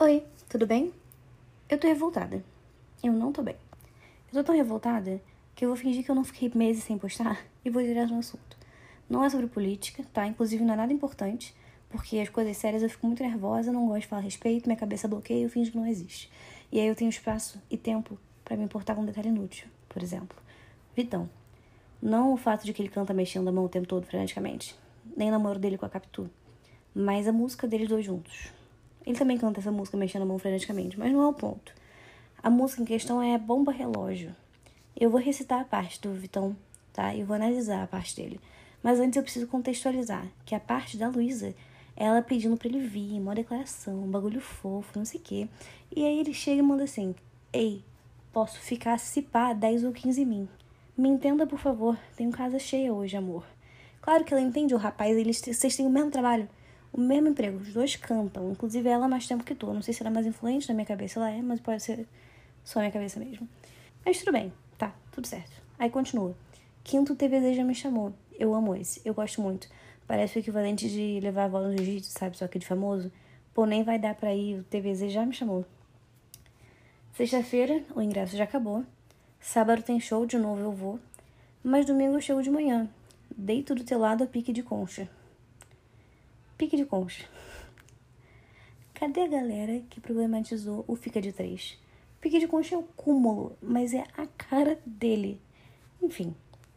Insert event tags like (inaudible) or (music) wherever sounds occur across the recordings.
Oi, tudo bem? Eu tô revoltada. Eu não tô bem. Eu tô tão revoltada que eu vou fingir que eu não fiquei meses sem postar (laughs) e vou direto no assunto. Não é sobre política, tá? Inclusive não é nada importante, porque as coisas sérias eu fico muito nervosa, não gosto de falar a respeito, minha cabeça bloqueia e eu fingo que não existe. E aí eu tenho espaço e tempo para me importar com um detalhe inútil, por exemplo. Vitão. Não o fato de que ele canta mexendo a mão o tempo todo freneticamente, nem o namoro dele com a Capitu, mas a música deles dois juntos. Ele também canta essa música mexendo a mão freneticamente, mas não é o ponto. A música em questão é Bomba Relógio. Eu vou recitar a parte do Vitão, tá? E vou analisar a parte dele. Mas antes eu preciso contextualizar que a parte da Luísa, ela pedindo pra ele vir, uma declaração, um bagulho fofo, não sei o quê. E aí ele chega e manda assim: Ei, posso ficar se pá 10 ou 15 em mim. Me entenda, por favor, tenho casa cheia hoje, amor. Claro que ela entende o rapaz, eles, vocês têm o mesmo trabalho, o mesmo emprego, os dois cantam, inclusive ela mais tempo que tu. Não sei se ela é mais influente na minha cabeça, ela é, mas pode ser só minha cabeça mesmo. Mas tudo bem, tá, tudo certo. Aí continua. Quinto TVZ já me chamou. Eu amo esse, eu gosto muito. Parece o equivalente de levar a bola no jiu-jitsu, sabe? Só que de famoso. Pô, nem vai dar pra ir, o TVZ já me chamou. Sexta-feira, o ingresso já acabou. Sábado tem show, de novo eu vou. Mas domingo eu chego de manhã. Deito do teu lado a pique de concha. Pique de concha. Cadê a galera que problematizou o fica de três? Pique de concha é o cúmulo, mas é a cara dele. Enfim,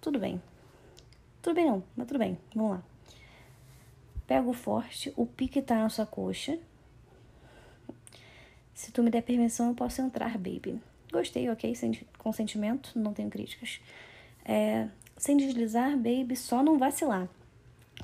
tudo bem. Tudo bem não, mas tudo bem. Vamos lá. Pego forte, o pique tá na sua coxa. Se tu me der permissão, eu posso entrar, baby. Gostei, ok? Sem consentimento, não tenho críticas. É, sem deslizar, baby, só não vacilar.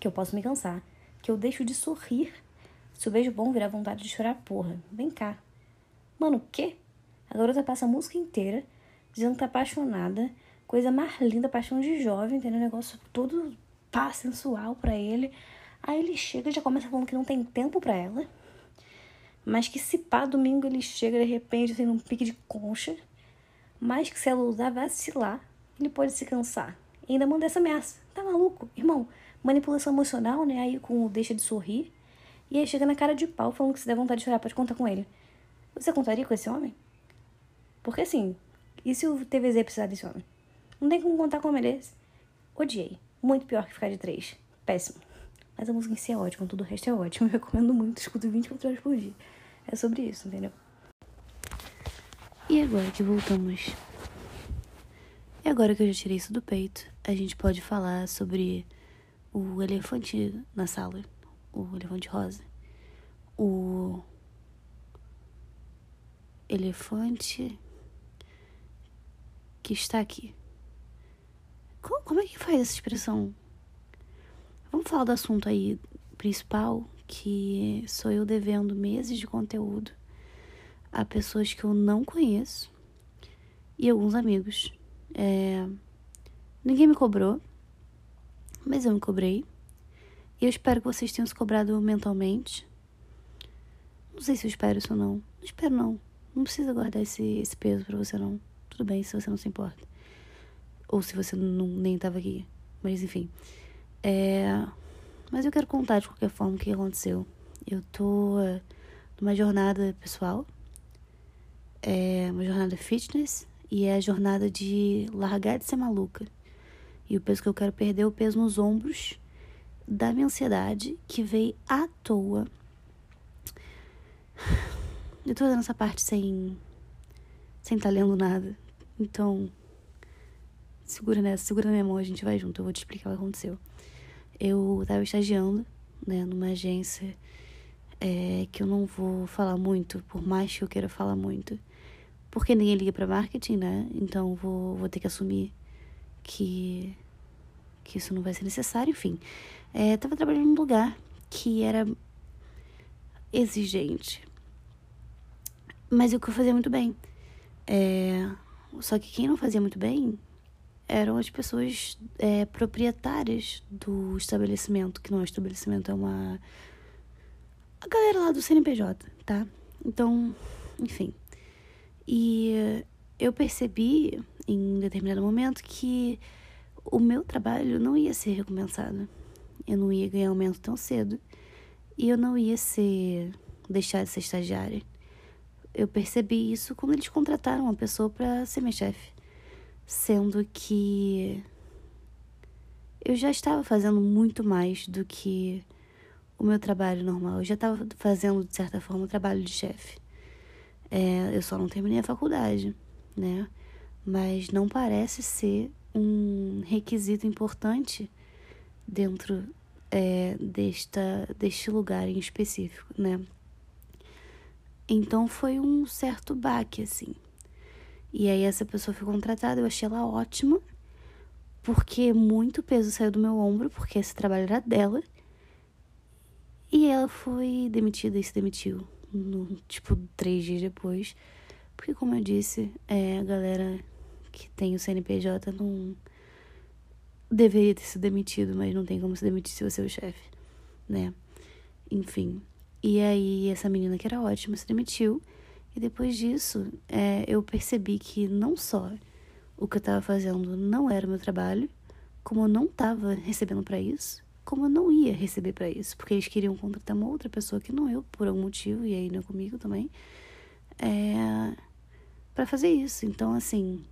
Que eu posso me cansar. Que eu deixo de sorrir. Se o beijo bom virar vontade de chorar, porra. Vem cá. Mano, o quê? A garota passa a música inteira dizendo que tá apaixonada. Coisa mais linda, paixão de jovem, entendeu? Um negócio todo pá, sensual pra ele. Aí ele chega e já começa falando que não tem tempo pra ela. Mas que se pá, domingo ele chega de repente, assim, num pique de concha. Mas que se ela usar vacilar, ele pode se cansar. E ainda manda essa ameaça. Tá maluco? Irmão, manipulação emocional, né? Aí com o deixa de sorrir. E aí chega na cara de pau falando que se der vontade de chorar, pode contar com ele. Você contaria com esse homem? Porque assim, e se o TVZ precisar desse homem? Não tem como contar com um homem desse. Odiei. Muito pior que ficar de três. Péssimo. Mas a música em si é ótima, tudo o resto é ótimo. Eu recomendo muito, escuto 24 horas por dia. É sobre isso, entendeu? E agora que voltamos e agora que eu já tirei isso do peito, a gente pode falar sobre o elefante na sala, o elefante rosa. O elefante que está aqui. Como, como é que faz essa expressão? Vamos falar do assunto aí principal, que sou eu devendo meses de conteúdo a pessoas que eu não conheço e alguns amigos. É... Ninguém me cobrou, mas eu me cobrei. E eu espero que vocês tenham se cobrado mentalmente. Não sei se eu espero isso ou não. Não espero, não. Não precisa guardar esse, esse peso pra você, não. Tudo bem se você não se importa. Ou se você não, nem estava aqui. Mas enfim. É... Mas eu quero contar de qualquer forma o que aconteceu. Eu tô é, numa jornada pessoal. É uma jornada fitness e é a jornada de largar de ser maluca. E o peso que eu quero perder é o peso nos ombros da minha ansiedade que veio à toa. Eu tô dando essa parte sem sem tá lendo nada. Então, segura nessa, segura na minha mão, a gente vai junto. Eu vou te explicar o que aconteceu. Eu tava estagiando, né, numa agência é, que eu não vou falar muito, por mais que eu queira falar muito porque ninguém liga para marketing, né? Então vou, vou ter que assumir que, que isso não vai ser necessário, enfim. É, tava trabalhando num lugar que era exigente. Mas o que eu fazia muito bem. É, só que quem não fazia muito bem eram as pessoas é, proprietárias do estabelecimento, que não é um estabelecimento, é uma. A galera lá do CNPJ, tá? Então, enfim. E eu percebi em determinado momento que o meu trabalho não ia ser recompensado. Eu não ia ganhar aumento tão cedo. E eu não ia ser deixar de ser estagiária. eu percebi isso quando eles contrataram uma pessoa para ser minha chefe. Sendo que eu já estava fazendo muito mais do que o meu trabalho normal. Eu já estava fazendo, de certa forma, o trabalho de chefe. É, eu só não terminei a faculdade, né? Mas não parece ser um requisito importante dentro é, desta, deste lugar em específico, né? Então foi um certo baque, assim. E aí essa pessoa foi contratada, eu achei ela ótima, porque muito peso saiu do meu ombro, porque esse trabalho era dela. E ela foi demitida e se demitiu, no, tipo, três dias depois. Porque, como eu disse, é, a galera que tem o CNPJ não deveria ter sido demitido, mas não tem como se demitir se você é o chefe, né? Enfim. E aí, essa menina que era ótima se demitiu. E depois disso, é, eu percebi que não só o que eu estava fazendo não era o meu trabalho, como eu não estava recebendo para isso, como eu não ia receber para isso, porque eles queriam contratar uma outra pessoa que não eu, por algum motivo, e aí não é comigo também, é, para fazer isso. Então, assim,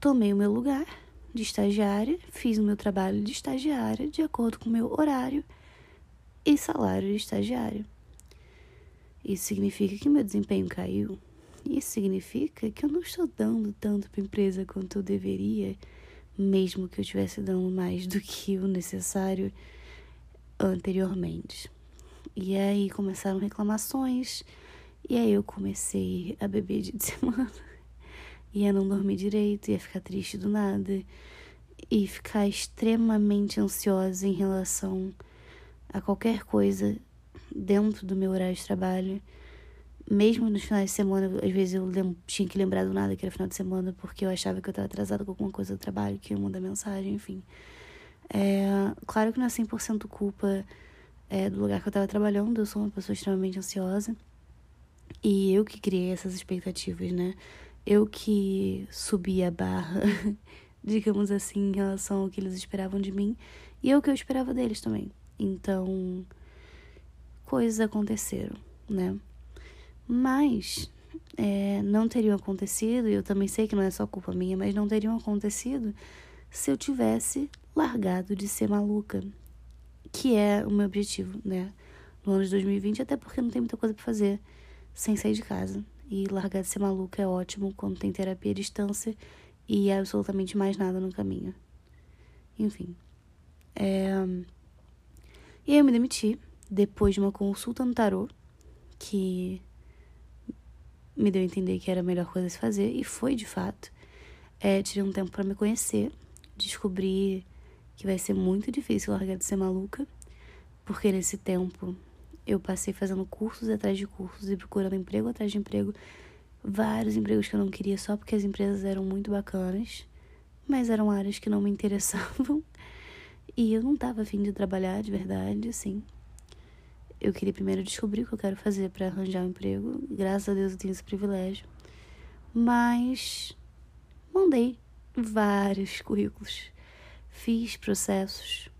tomei o meu lugar de estagiária, fiz o meu trabalho de estagiária de acordo com o meu horário e salário de estagiária. Isso significa que meu desempenho caiu. Isso significa que eu não estou dando tanto para a empresa quanto eu deveria mesmo que eu estivesse dando mais do que o necessário anteriormente. E aí começaram reclamações, e aí eu comecei a beber de (laughs) semana, e a não dormir direito, e a ficar triste do nada, e ficar extremamente ansiosa em relação a qualquer coisa dentro do meu horário de trabalho mesmo nos finais de semana, às vezes eu tinha que lembrar do nada que era final de semana, porque eu achava que eu estava atrasada com alguma coisa do trabalho, que ia mandar mensagem, enfim. É, claro que não é 100% culpa é, do lugar que eu estava trabalhando, eu sou uma pessoa extremamente ansiosa. E eu que criei essas expectativas, né? Eu que subi a barra, (laughs) digamos assim, em relação ao que eles esperavam de mim. E eu que eu esperava deles também. Então, coisas aconteceram, né? Mas é, não teriam acontecido, e eu também sei que não é só culpa minha, mas não teriam acontecido se eu tivesse largado de ser maluca, que é o meu objetivo, né? No ano de 2020, até porque não tem muita coisa para fazer sem sair de casa. E largar de ser maluca é ótimo quando tem terapia à distância e absolutamente mais nada no caminho. Enfim. É... E aí eu me demiti depois de uma consulta no tarô, que me deu a entender que era a melhor coisa a se fazer, e foi de fato. É, tirei um tempo para me conhecer, descobri que vai ser muito difícil largar de ser maluca, porque nesse tempo eu passei fazendo cursos atrás de cursos e procurando emprego atrás de emprego, vários empregos que eu não queria só porque as empresas eram muito bacanas, mas eram áreas que não me interessavam. E eu não estava afim de trabalhar de verdade, assim eu queria primeiro descobrir o que eu quero fazer para arranjar um emprego. Graças a Deus eu tenho esse privilégio. Mas mandei vários currículos, fiz processos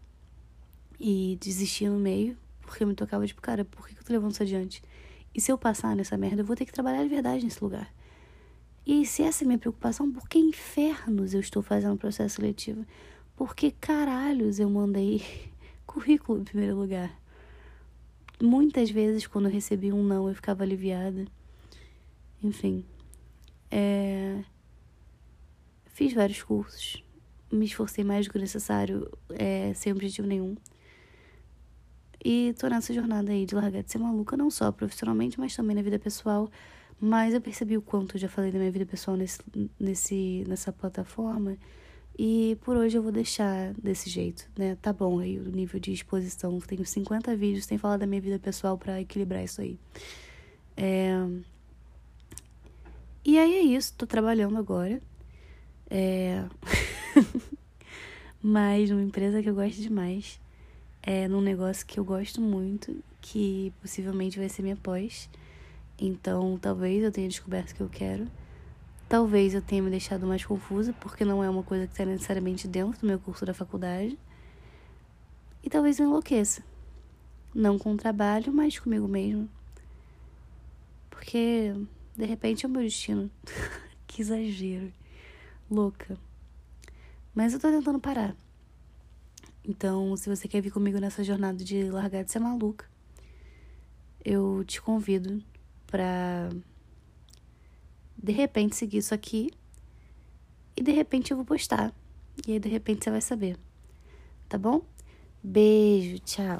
e desisti no meio porque eu me tocava tipo, cara, por que eu tô levando isso adiante? E se eu passar nessa merda, eu vou ter que trabalhar de verdade nesse lugar. E se essa é a minha preocupação, por que infernos eu estou fazendo o processo seletivo? Por que caralhos eu mandei (laughs) currículo em primeiro lugar? Muitas vezes, quando eu recebi um não, eu ficava aliviada. Enfim. É... Fiz vários cursos. Me esforcei mais do que o necessário, é, sem objetivo nenhum. E tô nessa jornada aí de largar de ser maluca, não só profissionalmente, mas também na vida pessoal. Mas eu percebi o quanto eu já falei da minha vida pessoal nesse, nesse, nessa plataforma. E por hoje eu vou deixar desse jeito, né? Tá bom aí o nível de exposição. Tenho 50 vídeos sem falar da minha vida pessoal para equilibrar isso aí. É... E aí é isso, tô trabalhando agora. É... (laughs) Mas numa empresa que eu gosto demais. É num negócio que eu gosto muito, que possivelmente vai ser minha pós. Então talvez eu tenha descoberto o que eu quero. Talvez eu tenha me deixado mais confusa, porque não é uma coisa que está necessariamente dentro do meu curso da faculdade. E talvez eu enlouqueça. Não com o trabalho, mas comigo mesmo. porque de repente é o meu destino. (laughs) que exagero. Louca. Mas eu tô tentando parar. Então, se você quer vir comigo nessa jornada de largar de ser maluca, eu te convido pra de repente seguir isso aqui e de repente eu vou postar. E aí de repente você vai saber. Tá bom? Beijo, tchau.